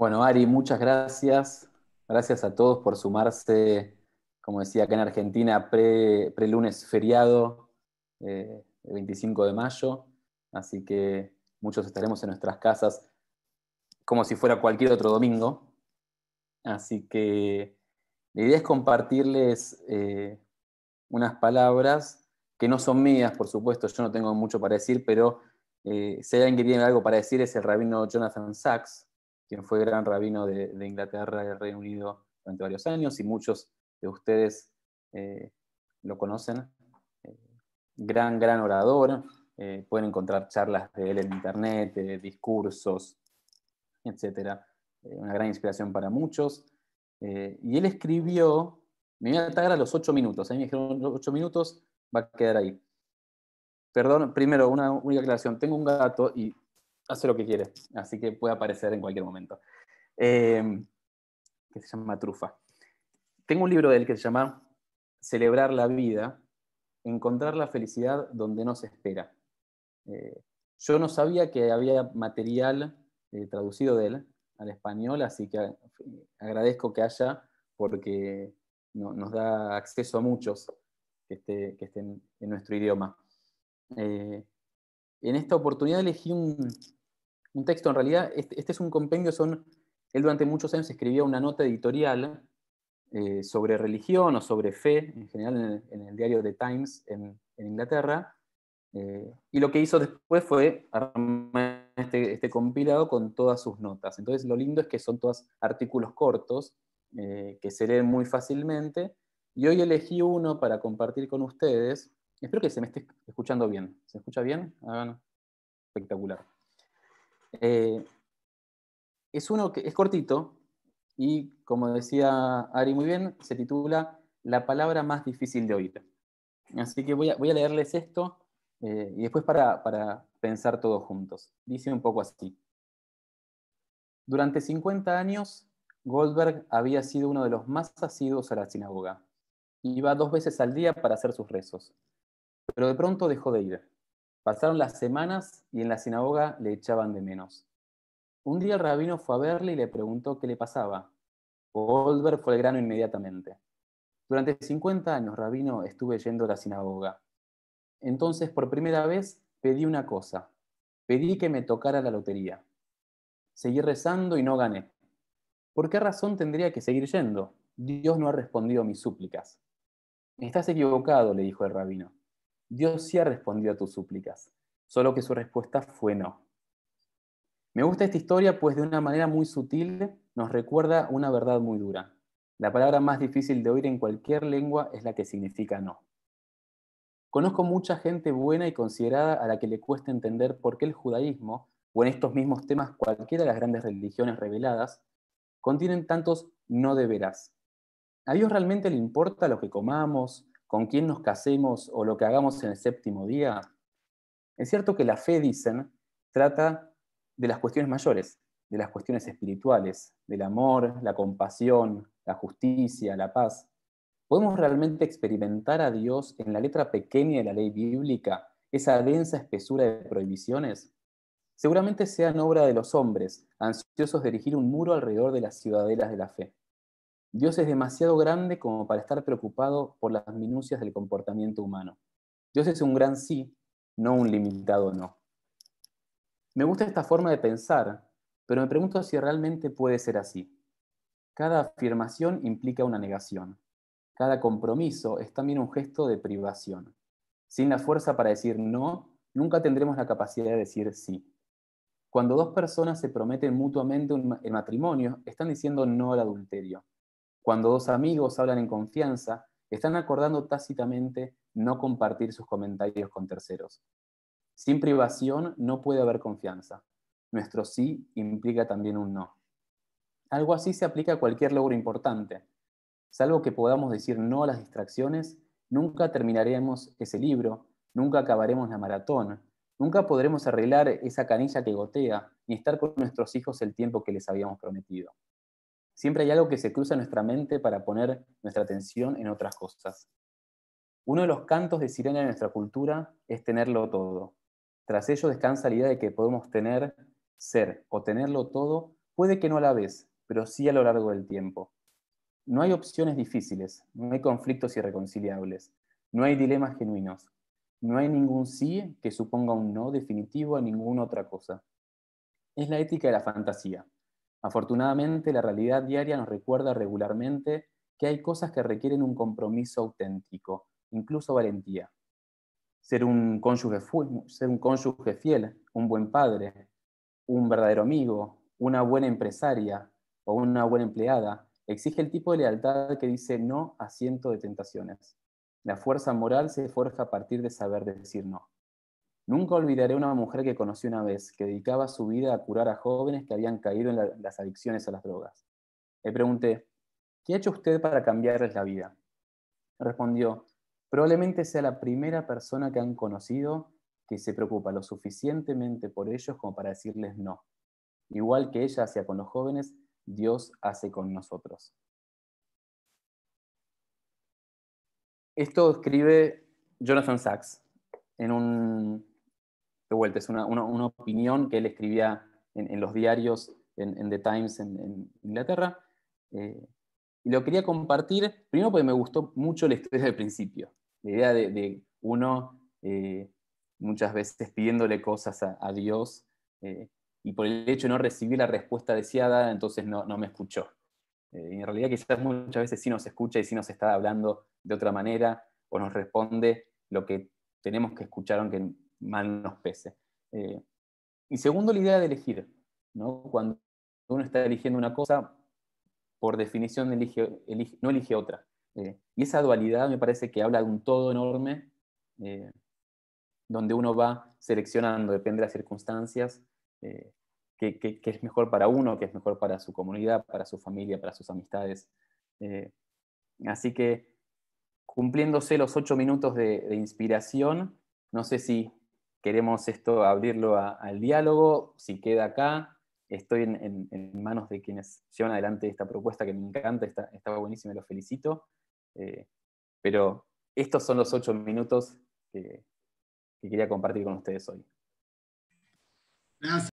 Bueno, Ari, muchas gracias. Gracias a todos por sumarse, como decía acá en Argentina, pre-lunes feriado, eh, el 25 de mayo. Así que muchos estaremos en nuestras casas como si fuera cualquier otro domingo. Así que la idea es compartirles eh, unas palabras que no son mías, por supuesto, yo no tengo mucho para decir, pero eh, si alguien que tiene algo para decir es el rabino Jonathan Sachs, quien fue gran rabino de, Inglaterra y del Reino Unido durante varios años, y muchos de ustedes eh, lo conocen. Eh, gran, gran orador. Eh, pueden encontrar charlas de él en internet, discursos, etc. una gran inspiración para muchos. y él escribió, me voy a atacar a los ocho minutos, a mí me dijeron ocho minutos, va a quedar ahí. Perdón, primero, una única aclaración. Tengo un gato y hace lo que quiere, así que puede aparecer en cualquier momento. Eh, que se llama Trufa. Tengo un libro de él que se llama Celebrar la vida, encontrar la felicidad donde no se espera. Eh, yo no sabía que había material eh, traducido de él al español, así que agradezco que haya porque nos da acceso a muchos que, estén en nuestro idioma. en esta oportunidad elegí un, un texto, en realidad, este, este, es un compendio, son, él durante muchos años escribía una nota editorial eh, sobre religión o sobre fe, en general en el, diario The Times en, Inglaterra, eh, y lo que hizo después fue armar este, este, compilado con todas sus notas. Entonces lo lindo es que son todos artículos cortos, eh, que se leen muy fácilmente, y hoy elegí uno para compartir con ustedes. Espero que se me esté escuchando bien. ¿Se escucha bien? Espectacular. Eh, es uno que es cortito y, como decía Ari muy bien, se titula La palabra más difícil de oír. Así que voy a, leerles esto eh, y después para, para pensar todos juntos. Dice un poco así. Durante 50 años, Goldberg había sido uno de los más asiduos a la sinagoga. Iba dos veces al día para hacer sus rezos. Pero de pronto dejó de ir. Pasaron las semanas y en la sinagoga le echaban de menos. Un día el rabino fue a verle y le preguntó qué le pasaba. Goldberg fue el grano inmediatamente. Durante 50 años, rabino, estuve yendo a la sinagoga. Entonces, por primera vez, pedí una cosa. Pedí que me tocara la lotería. Seguí rezando y no gané. ¿Por qué razón tendría que seguir yendo? Dios no ha respondido a mis súplicas. Estás equivocado, le dijo el rabino. Dios sí ha respondido a tus súplicas, solo que su respuesta fue no. Me gusta esta historia pues de una manera muy sutil nos recuerda una verdad muy dura. La palabra más difícil de oír en cualquier lengua es la que significa no. Conozco mucha gente buena y considerada a la que le cuesta entender por qué el judaísmo, o en estos mismos temas cualquiera de las grandes religiones reveladas, contienen tantos no deberás. ¿A Dios realmente le importa lo que comamos, con quién nos casemos o lo que hagamos en el séptimo día? Es cierto que la fe, dicen, trata de las cuestiones mayores, de las cuestiones espirituales, del amor, la compasión, la justicia, la paz. ¿Podemos realmente experimentar a Dios en la letra pequeña de la ley bíblica, esa densa espesura de prohibiciones? Seguramente sean obra de los hombres, ansiosos de erigir un muro alrededor de las ciudadelas de la fe. Dios es demasiado grande como para estar preocupado por las minucias del comportamiento humano. Dios es un gran sí, no un limitado no. Me gusta esta forma de pensar, pero me pregunto si realmente puede ser así. Cada afirmación implica una negación. Cada compromiso es también un gesto de privación. Sin la fuerza para decir no, nunca tendremos la capacidad de decir sí. Cuando dos personas se prometen mutuamente el matrimonio, están diciendo no al adulterio. Cuando dos amigos hablan en confianza, están acordando tácitamente no compartir sus comentarios con terceros. Sin privación no puede haber confianza. Nuestro sí implica también un no. Algo así se aplica a cualquier logro importante. Salvo que podamos decir no a las distracciones, nunca terminaremos ese libro, nunca acabaremos la maratón, nunca podremos arreglar esa canilla que gotea, ni estar con nuestros hijos el tiempo que les habíamos prometido. Siempre hay algo que se cruza en nuestra mente para poner nuestra atención en otras cosas. Uno de los cantos de sirena de nuestra cultura es tenerlo todo. Tras ello descansa la idea de que podemos tener, ser o tenerlo todo Puede que no la ves, pero sí a lo largo del tiempo. No hay opciones difíciles, no hay conflictos irreconciliables, no hay dilemas genuinos, no hay ningún sí que suponga un no definitivo a ninguna otra cosa. Es la ética de la fantasía. Afortunadamente, la realidad diaria nos recuerda regularmente que hay cosas que requieren un compromiso auténtico, incluso valentía. Ser un cónyuge, fiel, un buen padre, un verdadero amigo, una buena empresaria o una buena empleada, exige el tipo de lealtad que dice no a ciento de tentaciones. La fuerza moral se forja a partir de saber decir no. Nunca olvidaré una mujer que conocí una vez, que dedicaba su vida a curar a jóvenes que habían caído en las adicciones a las drogas. Le pregunté, ¿qué ha hecho usted para cambiarles la vida? Respondió, probablemente sea la primera persona que han conocido que se preocupa lo suficientemente por ellos como para decirles no. Igual que ella hacía con los jóvenes, Dios hace con nosotros. Esto escribe Jonathan Sachs en un, de vuelta, es una, opinión que él escribía en, los diarios, en, The Times en, Inglaterra. Eh, y lo quería compartir, primero porque me gustó mucho la historia del principio, la idea de, uno eh, muchas veces pidiéndole cosas a, Dios eh, y por el hecho de no recibir la respuesta deseada, entonces no, no me escuchó. En realidad quizás muchas veces sí nos escucha y sí nos está hablando de otra manera o nos responde lo que tenemos que escuchar aunque mal nos pese. Eh, y segundo, la idea de elegir. ¿no? Cuando uno está eligiendo una cosa, por definición elige, no elige otra. Eh, y esa dualidad me parece que habla de un todo enorme, donde uno va seleccionando, depende de las circunstancias, qué, es mejor para uno, qué es mejor para su comunidad, para su familia, para sus amistades. Eh, así que cumpliéndose los ocho minutos de, inspiración, no sé si queremos esto abrirlo al diálogo, si queda acá, estoy en, manos de quienes llevan adelante esta propuesta que me encanta, está, está buenísima, los felicito. Eh, pero estos son los ocho minutos que, que quería compartir con ustedes hoy. Gracias.